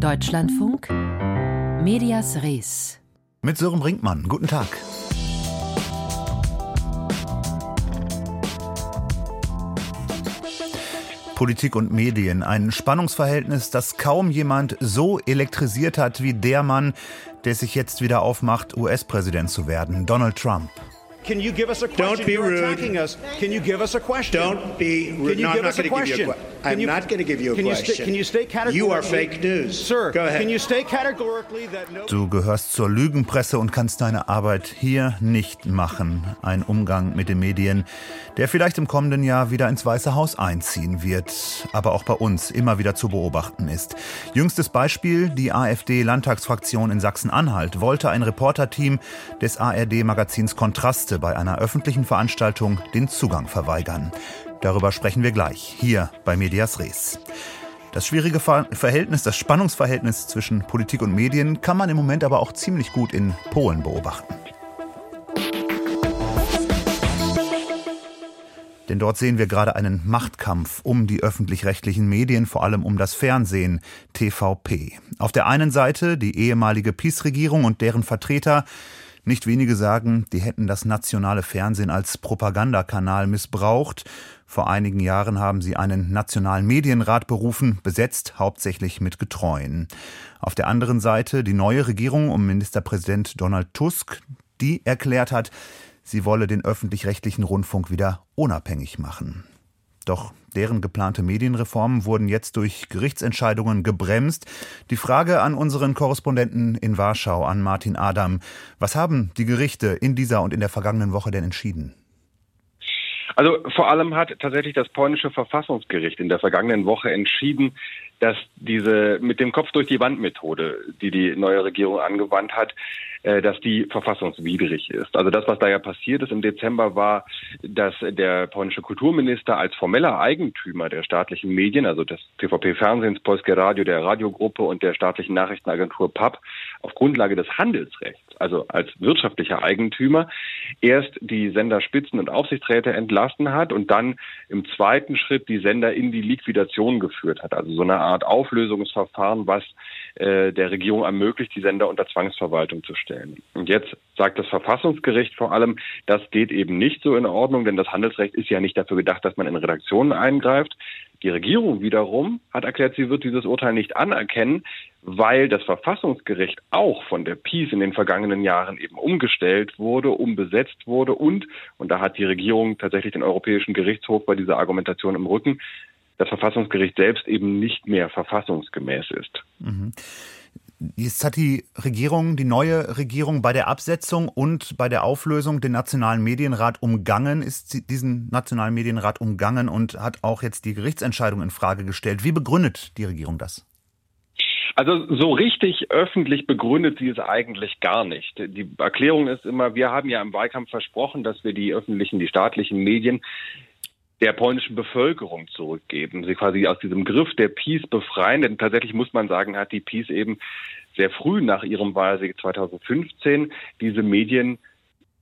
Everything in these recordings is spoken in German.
Deutschlandfunk Medias Res. Mit Sören Brinkmann. Guten Tag. Politik und Medien. Ein Spannungsverhältnis, das kaum jemand so elektrisiert hat wie der Mann, der sich jetzt wieder aufmacht, US-Präsident zu werden, Donald Trump. Can you give us a question? Don't be You're rude. attacking us. Can you give us a question? Don't be rude. Can you no, give I'm us not a going to give you a question? I'm you- not going to give you a can you question. can you state You are categorically- fake news. Sir, Go ahead. can you state categorically that no Du gehörst zur Lügenpresse und kannst deine Arbeit hier nicht machen. Ein Umgang mit den Medien, der vielleicht im kommenden Jahr wieder ins Weiße Haus einziehen wird, aber auch bei uns immer wieder zu beobachten ist. Jüngstes Beispiel, die AfD-Landtagsfraktion in Sachsen-Anhalt wollte ein Reporterteam des ARD-Magazins Kontraste bei einer öffentlichen Veranstaltung den Zugang verweigern. Darüber sprechen wir gleich, hier bei Medias Res. Das schwierige Ver Verhältnis, das Spannungsverhältnis zwischen Politik und Medien kann man im Moment aber auch ziemlich gut in Polen beobachten. Denn dort sehen wir gerade einen Machtkampf um die öffentlich-rechtlichen Medien, vor allem um das Fernsehen, TVP. Auf der einen Seite die ehemalige PiS-Regierung und deren Vertreter, nicht wenige sagen, die hätten das nationale Fernsehen als Propagandakanal missbraucht. Vor einigen Jahren haben sie einen nationalen Medienrat berufen, besetzt hauptsächlich mit Getreuen. Auf der anderen Seite die neue Regierung um Ministerpräsident Donald Tusk, die erklärt hat, sie wolle den öffentlich-rechtlichen Rundfunk wieder unabhängig machen. Doch deren geplante Medienreformen wurden jetzt durch Gerichtsentscheidungen gebremst. Die Frage an unseren Korrespondenten in Warschau, an Martin Adam. Was haben die Gerichte in dieser und in der vergangenen Woche denn entschieden? Also vor allem hat tatsächlich das polnische Verfassungsgericht in der vergangenen Woche entschieden, dass diese mit dem Kopf durch die Wand Methode, die die neue Regierung angewandt hat, äh, dass die verfassungswidrig ist. Also das, was da ja passiert ist im Dezember, war, dass der polnische Kulturminister als formeller Eigentümer der staatlichen Medien, also des TVP-Fernsehens, Polskie Radio, der Radiogruppe und der staatlichen Nachrichtenagentur PAP, auf Grundlage des Handelsrechts, also als wirtschaftlicher Eigentümer, erst die Senderspitzen und Aufsichtsräte entlassen hat und dann im zweiten Schritt die Sender in die Liquidation geführt hat. Also so eine Art Auflösungsverfahren, was äh, der Regierung ermöglicht, die Sender unter Zwangsverwaltung zu stellen. Und jetzt sagt das Verfassungsgericht vor allem, das geht eben nicht so in Ordnung, denn das Handelsrecht ist ja nicht dafür gedacht, dass man in Redaktionen eingreift. Die Regierung wiederum hat erklärt, sie wird dieses Urteil nicht anerkennen, weil das Verfassungsgericht auch von der PiS in den vergangenen Jahren eben umgestellt wurde, umbesetzt wurde und, und da hat die Regierung tatsächlich den Europäischen Gerichtshof bei dieser Argumentation im Rücken, das Verfassungsgericht selbst eben nicht mehr verfassungsgemäß ist. Jetzt hat die Regierung, die neue Regierung bei der Absetzung und bei der Auflösung den Nationalen Medienrat umgangen, ist diesen Nationalen Medienrat umgangen und hat auch jetzt die Gerichtsentscheidung in Frage gestellt. Wie begründet die Regierung das? Also so richtig öffentlich begründet sie es eigentlich gar nicht. Die Erklärung ist immer, wir haben ja im Wahlkampf versprochen, dass wir die öffentlichen, die staatlichen Medien der polnischen Bevölkerung zurückgeben, sie quasi aus diesem Griff der Peace befreien. Denn tatsächlich muss man sagen, hat die Peace eben sehr früh nach ihrem Wahlsieg 2015 diese Medien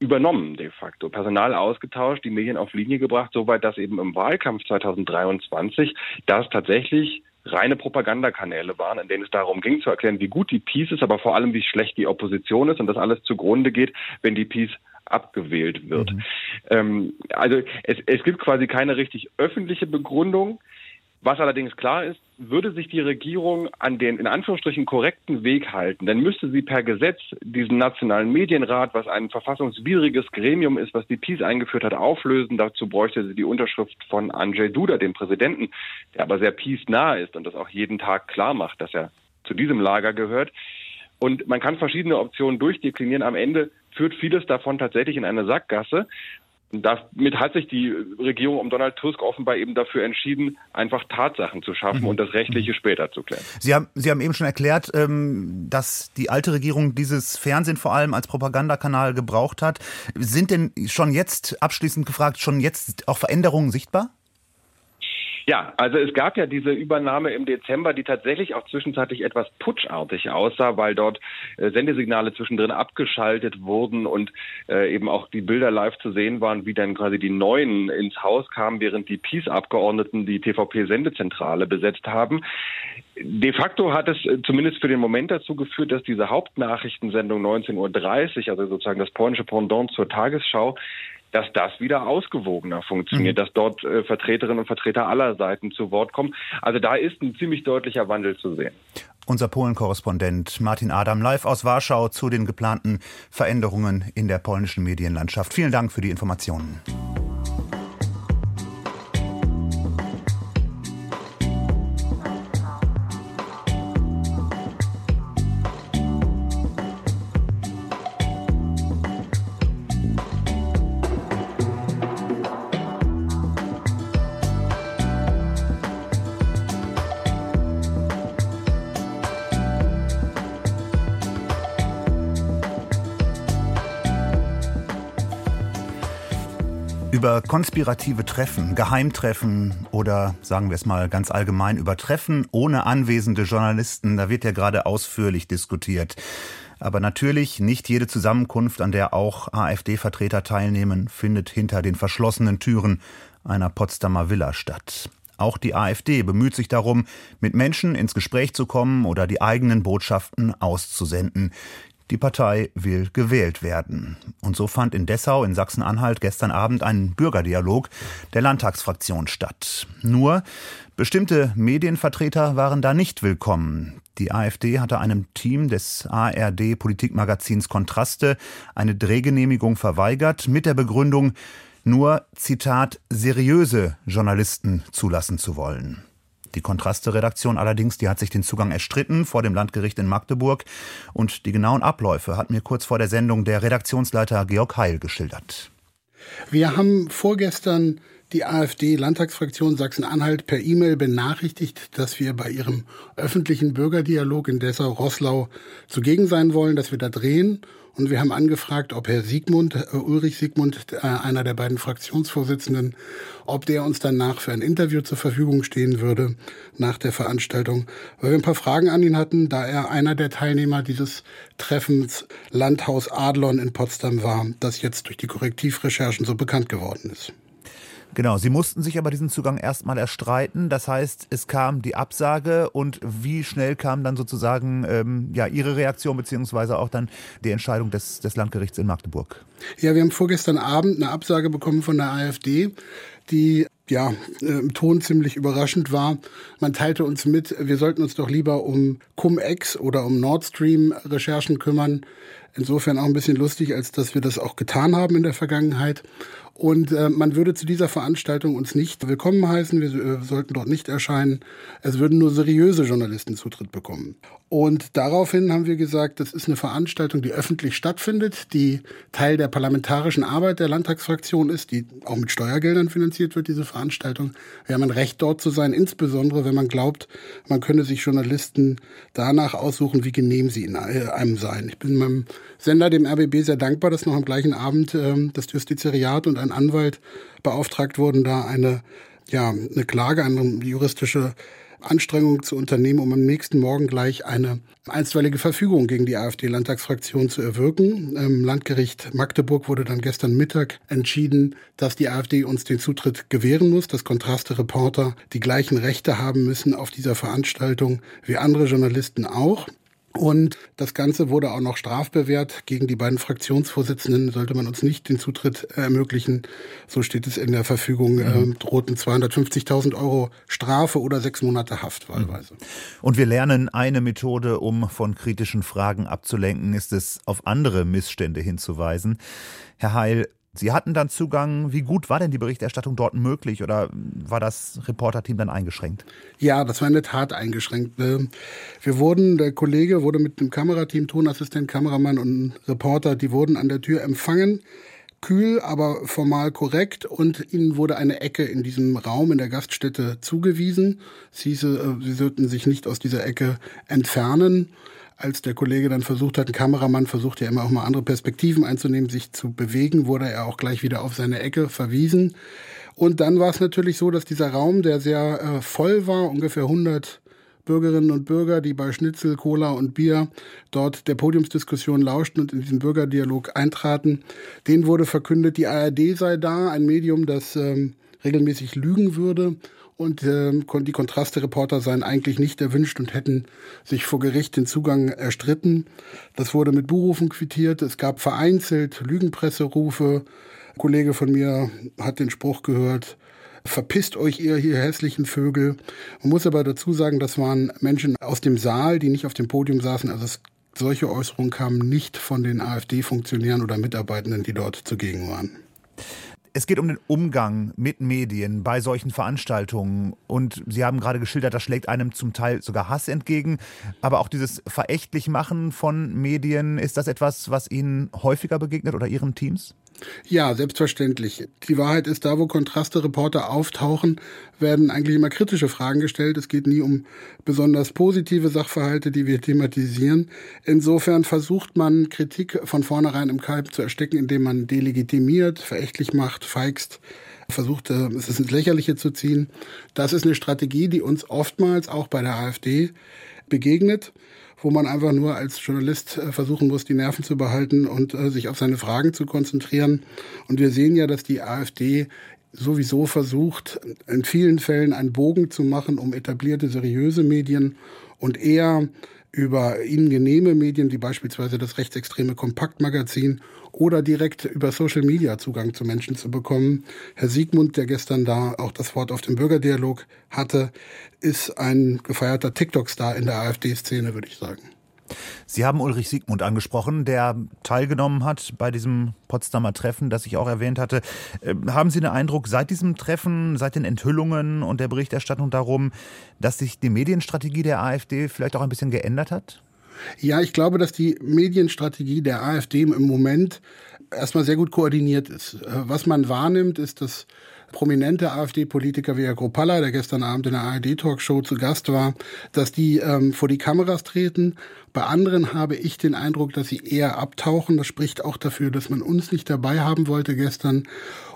übernommen de facto, Personal ausgetauscht, die Medien auf Linie gebracht, soweit dass eben im Wahlkampf 2023 das tatsächlich reine Propagandakanäle waren, in denen es darum ging zu erklären, wie gut die Peace ist, aber vor allem wie schlecht die Opposition ist und das alles zugrunde geht, wenn die Peace abgewählt wird. Mhm. Ähm, also es, es gibt quasi keine richtig öffentliche Begründung. Was allerdings klar ist, würde sich die Regierung an den in Anführungsstrichen korrekten Weg halten, dann müsste sie per Gesetz diesen nationalen Medienrat, was ein verfassungswidriges Gremium ist, was die PiS eingeführt hat, auflösen. Dazu bräuchte sie die Unterschrift von Andrzej Duda, dem Präsidenten, der aber sehr PiS nahe ist und das auch jeden Tag klar macht, dass er zu diesem Lager gehört. Und man kann verschiedene Optionen durchdeklinieren. Am Ende führt vieles davon tatsächlich in eine Sackgasse. Damit hat sich die Regierung um Donald Tusk offenbar eben dafür entschieden, einfach Tatsachen zu schaffen mhm. und das Rechtliche später zu klären. Sie haben, Sie haben eben schon erklärt, ähm, dass die alte Regierung dieses Fernsehen vor allem als Propagandakanal gebraucht hat. Sind denn schon jetzt, abschließend gefragt, schon jetzt auch Veränderungen sichtbar? Ja, also es gab ja diese Übernahme im Dezember, die tatsächlich auch zwischenzeitlich etwas putschartig aussah, weil dort äh, Sendesignale zwischendrin abgeschaltet wurden und äh, eben auch die Bilder live zu sehen waren, wie dann quasi die Neuen ins Haus kamen, während die Peace-Abgeordneten die TVP-Sendezentrale besetzt haben. De facto hat es äh, zumindest für den Moment dazu geführt, dass diese Hauptnachrichtensendung 19.30 Uhr, also sozusagen das polnische Pendant zur Tagesschau, dass das wieder ausgewogener funktioniert, mhm. dass dort äh, Vertreterinnen und Vertreter aller Seiten zu Wort kommen. Also da ist ein ziemlich deutlicher Wandel zu sehen. Unser Polen-Korrespondent Martin Adam live aus Warschau zu den geplanten Veränderungen in der polnischen Medienlandschaft. Vielen Dank für die Informationen. Konspirative Treffen, Geheimtreffen oder sagen wir es mal ganz allgemein über Treffen ohne anwesende Journalisten, da wird ja gerade ausführlich diskutiert. Aber natürlich nicht jede Zusammenkunft, an der auch AfD-Vertreter teilnehmen, findet hinter den verschlossenen Türen einer Potsdamer Villa statt. Auch die AfD bemüht sich darum, mit Menschen ins Gespräch zu kommen oder die eigenen Botschaften auszusenden. Die Partei will gewählt werden. Und so fand in Dessau in Sachsen-Anhalt gestern Abend ein Bürgerdialog der Landtagsfraktion statt. Nur bestimmte Medienvertreter waren da nicht willkommen. Die AfD hatte einem Team des ARD Politikmagazins Kontraste eine Drehgenehmigung verweigert mit der Begründung, nur, Zitat, seriöse Journalisten zulassen zu wollen. Die Kontraste-Redaktion allerdings, die hat sich den Zugang erstritten vor dem Landgericht in Magdeburg. Und die genauen Abläufe hat mir kurz vor der Sendung der Redaktionsleiter Georg Heil geschildert. Wir haben vorgestern die AfD-Landtagsfraktion Sachsen-Anhalt per E-Mail benachrichtigt, dass wir bei ihrem öffentlichen Bürgerdialog in Dessau-Rosslau zugegen sein wollen, dass wir da drehen und wir haben angefragt, ob Herr Siegmund, äh, Ulrich Siegmund, äh, einer der beiden Fraktionsvorsitzenden, ob der uns danach für ein Interview zur Verfügung stehen würde nach der Veranstaltung, weil wir ein paar Fragen an ihn hatten, da er einer der Teilnehmer dieses Treffens Landhaus Adlon in Potsdam war, das jetzt durch die Korrektivrecherchen so bekannt geworden ist. Genau, Sie mussten sich aber diesen Zugang erstmal erstreiten. Das heißt, es kam die Absage und wie schnell kam dann sozusagen ähm, ja, Ihre Reaktion beziehungsweise auch dann die Entscheidung des, des Landgerichts in Magdeburg? Ja, wir haben vorgestern Abend eine Absage bekommen von der AfD, die ja, im Ton ziemlich überraschend war. Man teilte uns mit, wir sollten uns doch lieber um Cum-Ex oder um Nord Stream Recherchen kümmern. Insofern auch ein bisschen lustig, als dass wir das auch getan haben in der Vergangenheit. Und äh, man würde zu dieser Veranstaltung uns nicht willkommen heißen. Wir äh, sollten dort nicht erscheinen. Es würden nur seriöse Journalisten Zutritt bekommen. Und daraufhin haben wir gesagt, das ist eine Veranstaltung, die öffentlich stattfindet, die Teil der parlamentarischen Arbeit der Landtagsfraktion ist, die auch mit Steuergeldern finanziert wird, diese Veranstaltung. Wir haben ein Recht, dort zu sein, insbesondere wenn man glaubt, man könne sich Journalisten danach aussuchen, wie genehm sie in äh, einem seien. Ich bin meinem Sender, dem RBB, sehr dankbar, dass noch am gleichen Abend äh, das Justizariat und ein Anwalt beauftragt wurden, da eine, ja, eine Klage, eine juristische Anstrengung zu unternehmen, um am nächsten Morgen gleich eine einstweilige Verfügung gegen die AfD-Landtagsfraktion zu erwirken. Im Landgericht Magdeburg wurde dann gestern Mittag entschieden, dass die AfD uns den Zutritt gewähren muss, dass Kontraste-Reporter die gleichen Rechte haben müssen auf dieser Veranstaltung wie andere Journalisten auch. Und das Ganze wurde auch noch strafbewehrt. Gegen die beiden Fraktionsvorsitzenden sollte man uns nicht den Zutritt ermöglichen. So steht es in der Verfügung, mhm. äh, drohten 250.000 Euro Strafe oder sechs Monate Haft wahlweise. Mhm. Und wir lernen eine Methode, um von kritischen Fragen abzulenken, ist es, auf andere Missstände hinzuweisen. Herr Heil, Sie hatten dann Zugang. Wie gut war denn die Berichterstattung dort möglich oder war das Reporterteam dann eingeschränkt? Ja, das war in der Tat eingeschränkt. Wir wurden, der Kollege wurde mit dem Kamerateam, Tonassistent, Kameramann und Reporter, die wurden an der Tür empfangen. Kühl, aber formal korrekt und ihnen wurde eine Ecke in diesem Raum in der Gaststätte zugewiesen. Sie, äh, sie sollten sich nicht aus dieser Ecke entfernen als der Kollege dann versucht hat, ein Kameramann versucht ja immer auch mal andere Perspektiven einzunehmen, sich zu bewegen, wurde er auch gleich wieder auf seine Ecke verwiesen. Und dann war es natürlich so, dass dieser Raum, der sehr äh, voll war, ungefähr 100 Bürgerinnen und Bürger, die bei Schnitzel, Cola und Bier dort der Podiumsdiskussion lauschten und in diesen Bürgerdialog eintraten, denen wurde verkündet, die ARD sei da, ein Medium, das ähm, regelmäßig lügen würde und äh, die Kontraste-Reporter seien eigentlich nicht erwünscht und hätten sich vor Gericht den Zugang erstritten. Das wurde mit Buhrufen quittiert. Es gab vereinzelt Lügenpresserufe. Ein Kollege von mir hat den Spruch gehört, verpisst euch ihr hier hässlichen Vögel. Man muss aber dazu sagen, das waren Menschen aus dem Saal, die nicht auf dem Podium saßen. Also es, solche Äußerungen kamen nicht von den AfD-Funktionären oder Mitarbeitenden, die dort zugegen waren. Es geht um den Umgang mit Medien bei solchen Veranstaltungen. Und Sie haben gerade geschildert, das schlägt einem zum Teil sogar Hass entgegen. Aber auch dieses verächtlich machen von Medien, ist das etwas, was Ihnen häufiger begegnet oder Ihren Teams? Ja, selbstverständlich. Die Wahrheit ist, da wo Kontraste-Reporter auftauchen, werden eigentlich immer kritische Fragen gestellt. Es geht nie um besonders positive Sachverhalte, die wir thematisieren. Insofern versucht man, Kritik von vornherein im Kalb zu ersticken, indem man delegitimiert, verächtlich macht, feigst versucht, äh, es ins Lächerliche zu ziehen. Das ist eine Strategie, die uns oftmals auch bei der AfD begegnet wo man einfach nur als Journalist äh, versuchen muss, die Nerven zu behalten und äh, sich auf seine Fragen zu konzentrieren. Und wir sehen ja, dass die AfD sowieso versucht, in vielen Fällen einen Bogen zu machen um etablierte, seriöse Medien und eher über ihnen genehme Medien, wie beispielsweise das rechtsextreme Kompaktmagazin oder direkt über Social Media Zugang zu Menschen zu bekommen. Herr Siegmund, der gestern da auch das Wort auf dem Bürgerdialog hatte, ist ein gefeierter TikTok-Star in der AfD-Szene, würde ich sagen. Sie haben Ulrich Siegmund angesprochen, der teilgenommen hat bei diesem Potsdamer Treffen, das ich auch erwähnt hatte. Ähm, haben Sie den Eindruck, seit diesem Treffen, seit den Enthüllungen und der Berichterstattung darum, dass sich die Medienstrategie der AfD vielleicht auch ein bisschen geändert hat? Ja, ich glaube, dass die Medienstrategie der AfD im Moment erstmal sehr gut koordiniert ist. Äh, was man wahrnimmt, ist, dass prominente AfD-Politiker wie Herr Gropalla, der gestern Abend in der ARD-Talkshow zu Gast war, dass die ähm, vor die Kameras treten. Bei anderen habe ich den Eindruck, dass sie eher abtauchen. Das spricht auch dafür, dass man uns nicht dabei haben wollte gestern.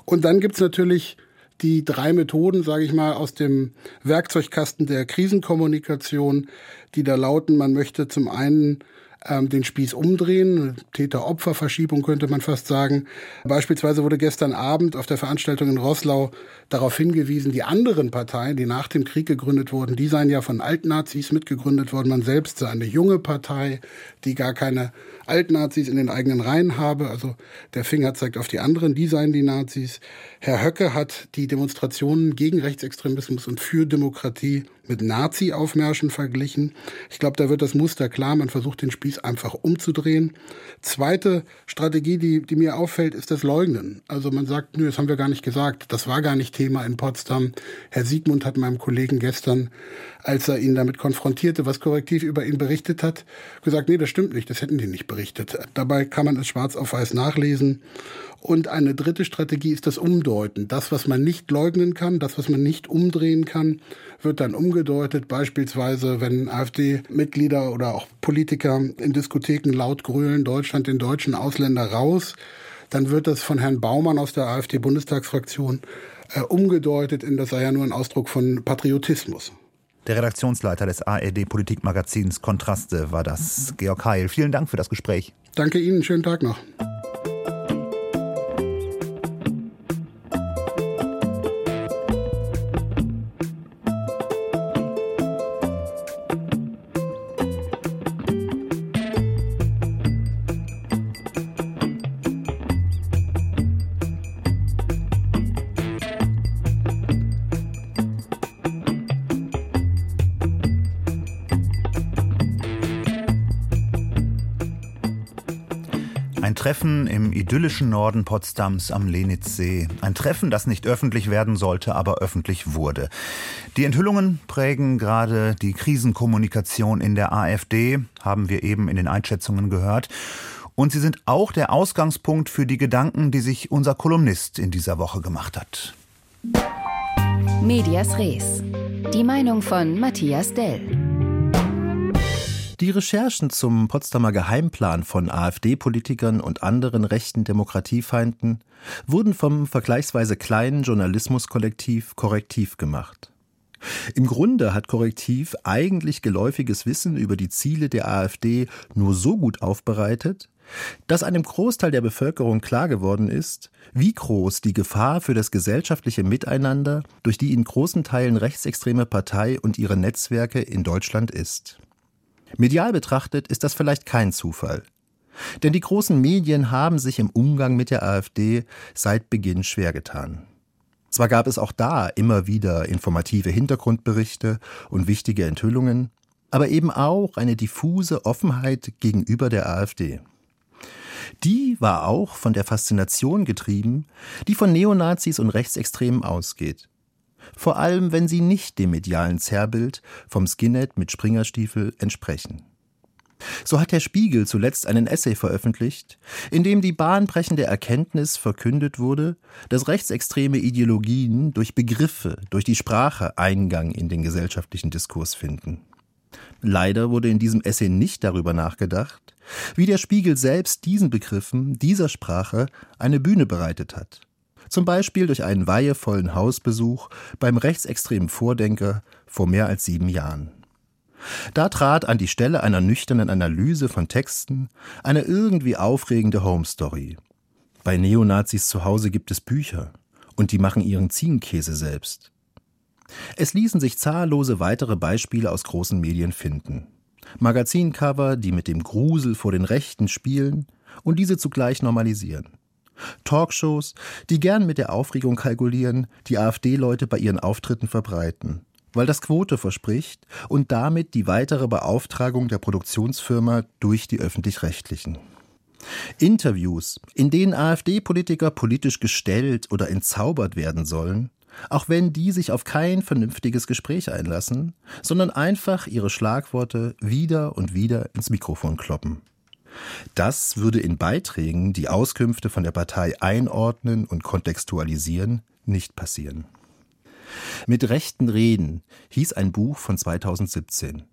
Und dann gibt's natürlich die drei Methoden, sage ich mal, aus dem Werkzeugkasten der Krisenkommunikation, die da lauten, man möchte zum einen ähm, den Spieß umdrehen. Täter-Opfer-Verschiebung könnte man fast sagen. Beispielsweise wurde gestern Abend auf der Veranstaltung in Roßlau darauf hingewiesen, die anderen Parteien, die nach dem Krieg gegründet wurden, die seien ja von Altnazis mitgegründet worden. Man selbst sei eine junge Partei, die gar keine Altnazis in den eigenen Reihen habe. Also der Finger zeigt auf die anderen, die seien die Nazis. Herr Höcke hat die Demonstrationen gegen Rechtsextremismus und für Demokratie mit Nazi-Aufmärschen verglichen. Ich glaube, da wird das Muster klar. Man versucht den Spieß einfach umzudrehen. Zweite Strategie, die, die mir auffällt, ist das Leugnen. Also man sagt, nö, das haben wir gar nicht gesagt. Das war gar nicht Thema in Potsdam. Herr Siegmund hat meinem Kollegen gestern, als er ihn damit konfrontierte, was korrektiv über ihn berichtet hat, gesagt, nee, das stimmt nicht. Das hätten die nicht berichtet. Dabei kann man es schwarz auf weiß nachlesen. Und eine dritte Strategie ist das Umdeuten. Das, was man nicht leugnen kann, das, was man nicht umdrehen kann, wird dann umgedeutet. Beispielsweise, wenn AfD-Mitglieder oder auch Politiker in Diskotheken laut grölen, Deutschland den deutschen Ausländer raus, dann wird das von Herrn Baumann aus der AfD-Bundestagsfraktion äh, umgedeutet in, das sei ja nur ein Ausdruck von Patriotismus. Der Redaktionsleiter des ARD-Politikmagazins Kontraste war das, Georg Heil. Vielen Dank für das Gespräch. Danke Ihnen, schönen Tag noch. Idyllischen Norden Potsdams am Lenitzsee. Ein Treffen, das nicht öffentlich werden sollte, aber öffentlich wurde. Die Enthüllungen prägen gerade die Krisenkommunikation in der AfD, haben wir eben in den Einschätzungen gehört. Und sie sind auch der Ausgangspunkt für die Gedanken, die sich unser Kolumnist in dieser Woche gemacht hat. Medias Res. Die Meinung von Matthias Dell. Die Recherchen zum Potsdamer Geheimplan von AfD-Politikern und anderen rechten Demokratiefeinden wurden vom vergleichsweise kleinen Journalismuskollektiv Korrektiv gemacht. Im Grunde hat Korrektiv eigentlich geläufiges Wissen über die Ziele der AfD nur so gut aufbereitet, dass einem Großteil der Bevölkerung klar geworden ist, wie groß die Gefahr für das gesellschaftliche Miteinander durch die in großen Teilen rechtsextreme Partei und ihre Netzwerke in Deutschland ist. Medial betrachtet ist das vielleicht kein Zufall. Denn die großen Medien haben sich im Umgang mit der AfD seit Beginn schwer getan. Zwar gab es auch da immer wieder informative Hintergrundberichte und wichtige Enthüllungen, aber eben auch eine diffuse Offenheit gegenüber der AfD. Die war auch von der Faszination getrieben, die von Neonazis und Rechtsextremen ausgeht. Vor allem, wenn sie nicht dem medialen Zerrbild vom Skinhead mit Springerstiefel entsprechen. So hat der Spiegel zuletzt einen Essay veröffentlicht, in dem die bahnbrechende Erkenntnis verkündet wurde, dass rechtsextreme Ideologien durch Begriffe, durch die Sprache Eingang in den gesellschaftlichen Diskurs finden. Leider wurde in diesem Essay nicht darüber nachgedacht, wie der Spiegel selbst diesen Begriffen, dieser Sprache eine Bühne bereitet hat. Zum Beispiel durch einen weihevollen Hausbesuch beim rechtsextremen Vordenker vor mehr als sieben Jahren. Da trat an die Stelle einer nüchternen Analyse von Texten eine irgendwie aufregende Home Story. Bei Neonazis zu Hause gibt es Bücher und die machen ihren Ziegenkäse selbst. Es ließen sich zahllose weitere Beispiele aus großen Medien finden. Magazincover, die mit dem Grusel vor den Rechten spielen und diese zugleich normalisieren. Talkshows, die gern mit der Aufregung kalkulieren, die AfD-Leute bei ihren Auftritten verbreiten weil das Quote verspricht und damit die weitere Beauftragung der Produktionsfirma durch die öffentlich-rechtlichen. Interviews, in denen AfD-Politiker politisch gestellt oder entzaubert werden sollen, auch wenn die sich auf kein vernünftiges Gespräch einlassen, sondern einfach ihre Schlagworte wieder und wieder ins Mikrofon kloppen. Das würde in Beiträgen, die Auskünfte von der Partei einordnen und kontextualisieren, nicht passieren. Mit rechten Reden hieß ein Buch von 2017.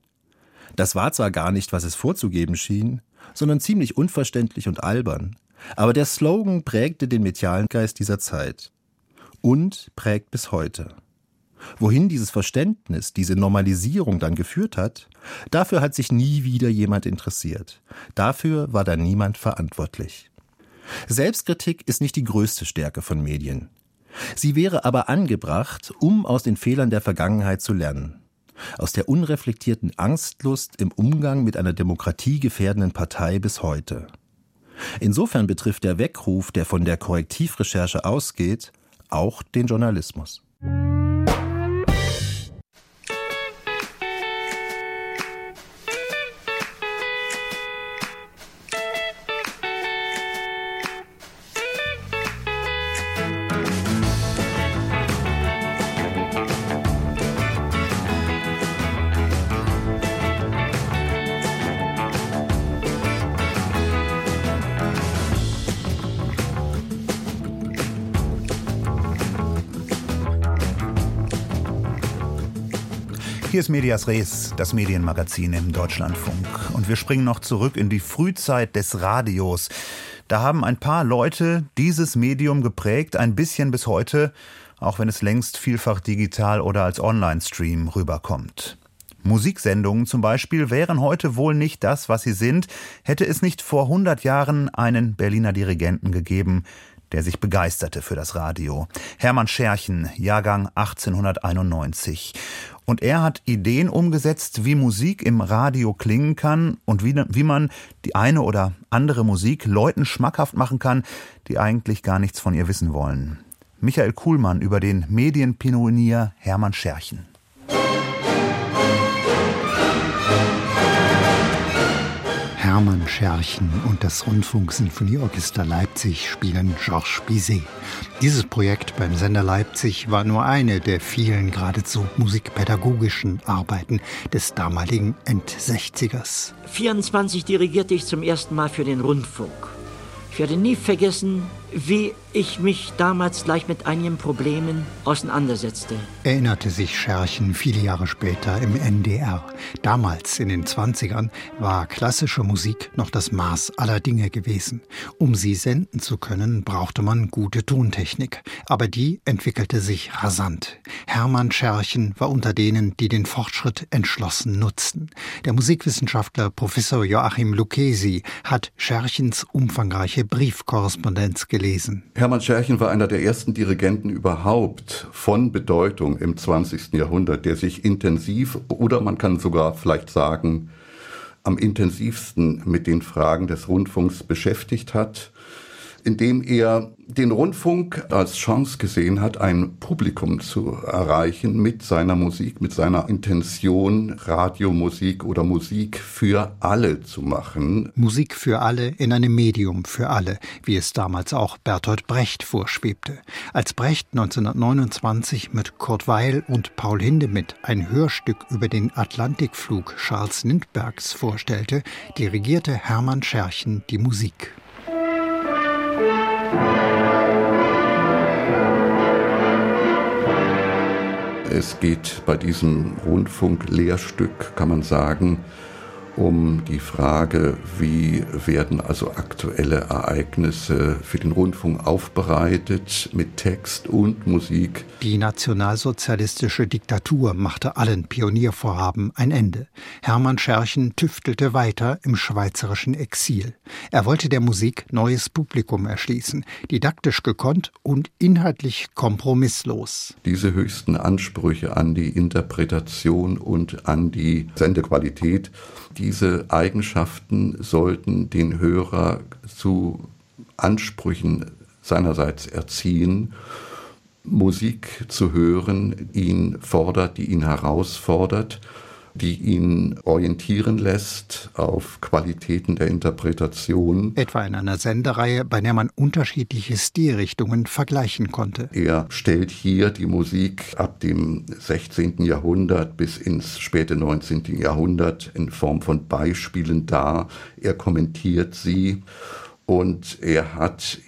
Das war zwar gar nicht, was es vorzugeben schien, sondern ziemlich unverständlich und albern, aber der Slogan prägte den medialen Geist dieser Zeit und prägt bis heute. Wohin dieses Verständnis, diese Normalisierung dann geführt hat, dafür hat sich nie wieder jemand interessiert. Dafür war da niemand verantwortlich. Selbstkritik ist nicht die größte Stärke von Medien. Sie wäre aber angebracht, um aus den Fehlern der Vergangenheit zu lernen. Aus der unreflektierten Angstlust im Umgang mit einer demokratiegefährdenden Partei bis heute. Insofern betrifft der Weckruf, der von der Korrektivrecherche ausgeht, auch den Journalismus. Hier ist Medias Res, das Medienmagazin im Deutschlandfunk. Und wir springen noch zurück in die Frühzeit des Radios. Da haben ein paar Leute dieses Medium geprägt, ein bisschen bis heute, auch wenn es längst vielfach digital oder als Online-Stream rüberkommt. Musiksendungen zum Beispiel wären heute wohl nicht das, was sie sind, hätte es nicht vor 100 Jahren einen Berliner Dirigenten gegeben, der sich begeisterte für das Radio. Hermann Scherchen, Jahrgang 1891. Und er hat Ideen umgesetzt, wie Musik im Radio klingen kann und wie, wie man die eine oder andere Musik Leuten schmackhaft machen kann, die eigentlich gar nichts von ihr wissen wollen. Michael Kuhlmann über den Medienpionier Hermann Scherchen. Hermann Scherchen und das Rundfunksinfonieorchester Leipzig spielen Georges Bizet. Dieses Projekt beim Sender Leipzig war nur eine der vielen geradezu musikpädagogischen Arbeiten des damaligen End-60ers. 24 dirigierte ich zum ersten Mal für den Rundfunk. Ich werde nie vergessen, wie ich mich damals gleich mit einigen Problemen auseinandersetzte. Erinnerte sich Scherchen viele Jahre später im NDR. Damals, in den 20ern, war klassische Musik noch das Maß aller Dinge gewesen. Um sie senden zu können, brauchte man gute Tontechnik. Aber die entwickelte sich rasant. Hermann Scherchen war unter denen, die den Fortschritt entschlossen nutzten. Der Musikwissenschaftler Professor Joachim Lucchesi hat Scherchens umfangreiche Briefkorrespondenz gelesen. Hermann Scherchen war einer der ersten Dirigenten überhaupt von Bedeutung im 20. Jahrhundert, der sich intensiv oder man kann sogar vielleicht sagen, am intensivsten mit den Fragen des Rundfunks beschäftigt hat indem er den Rundfunk als Chance gesehen hat, ein Publikum zu erreichen mit seiner Musik, mit seiner Intention, Radiomusik oder Musik für alle zu machen. Musik für alle in einem Medium für alle, wie es damals auch Bertolt Brecht vorschwebte. Als Brecht 1929 mit Kurt Weil und Paul Hindemith ein Hörstück über den Atlantikflug Charles Lindberghs vorstellte, dirigierte Hermann Scherchen die Musik. Es geht bei diesem Rundfunklehrstück, kann man sagen, um die Frage, wie werden also aktuelle Ereignisse für den Rundfunk aufbereitet mit Text und Musik. Die nationalsozialistische Diktatur machte allen Pioniervorhaben ein Ende. Hermann Scherchen tüftelte weiter im schweizerischen Exil. Er wollte der Musik neues Publikum erschließen, didaktisch gekonnt und inhaltlich kompromisslos. Diese höchsten Ansprüche an die Interpretation und an die Sendequalität, diese Eigenschaften sollten den Hörer zu Ansprüchen seinerseits erziehen. Musik zu hören ihn fordert, die ihn herausfordert die ihn orientieren lässt auf Qualitäten der Interpretation. Etwa in einer Sendereihe, bei der man unterschiedliche Stilrichtungen vergleichen konnte. Er stellt hier die Musik ab dem 16. Jahrhundert bis ins späte 19. Jahrhundert in Form von Beispielen dar. Er kommentiert sie und er hat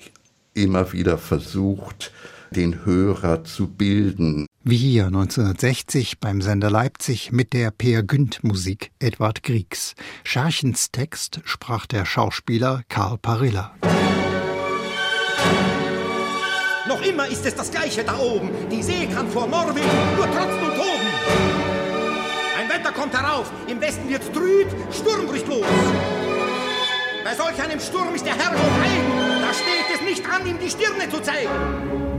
immer wieder versucht, den Hörer zu bilden. Wie hier 1960 beim Sender Leipzig mit der Peer Günd Musik Edward Griegs. Scharchens Text sprach der Schauspieler Karl Parilla. Noch immer ist es das Gleiche da oben. Die See kann vor Norwegen nur trotzen und toben. Ein Wetter kommt herauf, im Westen wird's trüb, Sturm bricht los. Bei solch einem Sturm ist der Herr eigen, da steht es nicht an, ihm die Stirne zu zeigen.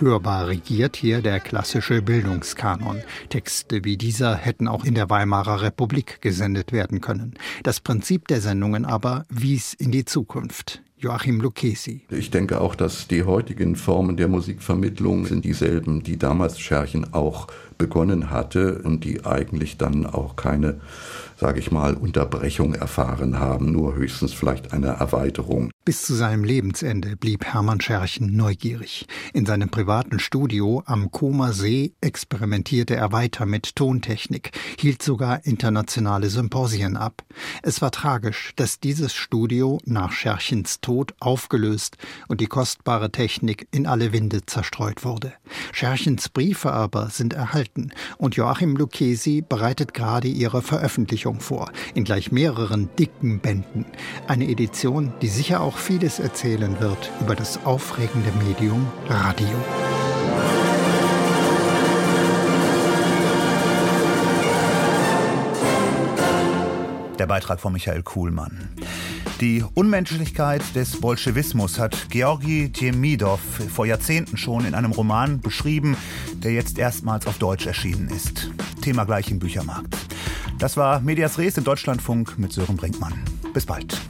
Hörbar regiert hier der klassische Bildungskanon. Texte wie dieser hätten auch in der Weimarer Republik gesendet werden können. Das Prinzip der Sendungen aber wies in die Zukunft. Joachim Lucchesi. Ich denke auch, dass die heutigen Formen der Musikvermittlung sind dieselben, die damals Scherchen auch begonnen hatte und die eigentlich dann auch keine, sage ich mal, Unterbrechung erfahren haben, nur höchstens vielleicht eine Erweiterung. Bis zu seinem Lebensende blieb Hermann Scherchen neugierig. In seinem privaten Studio am Koma See experimentierte er weiter mit Tontechnik, hielt sogar internationale Symposien ab. Es war tragisch, dass dieses Studio nach Scherchens Tod aufgelöst und die kostbare Technik in alle Winde zerstreut wurde. Scherchens Briefe aber sind erhalten und Joachim Lucchesi bereitet gerade ihre Veröffentlichung vor, in gleich mehreren dicken Bänden. Eine Edition, die sicher auch vieles erzählen wird über das aufregende Medium Radio. Der Beitrag von Michael Kuhlmann. Die Unmenschlichkeit des Bolschewismus hat Georgi Djemidov vor Jahrzehnten schon in einem Roman beschrieben, der jetzt erstmals auf Deutsch erschienen ist. Thema gleich im Büchermarkt. Das war Medias Res im Deutschlandfunk mit Sören Brinkmann. Bis bald.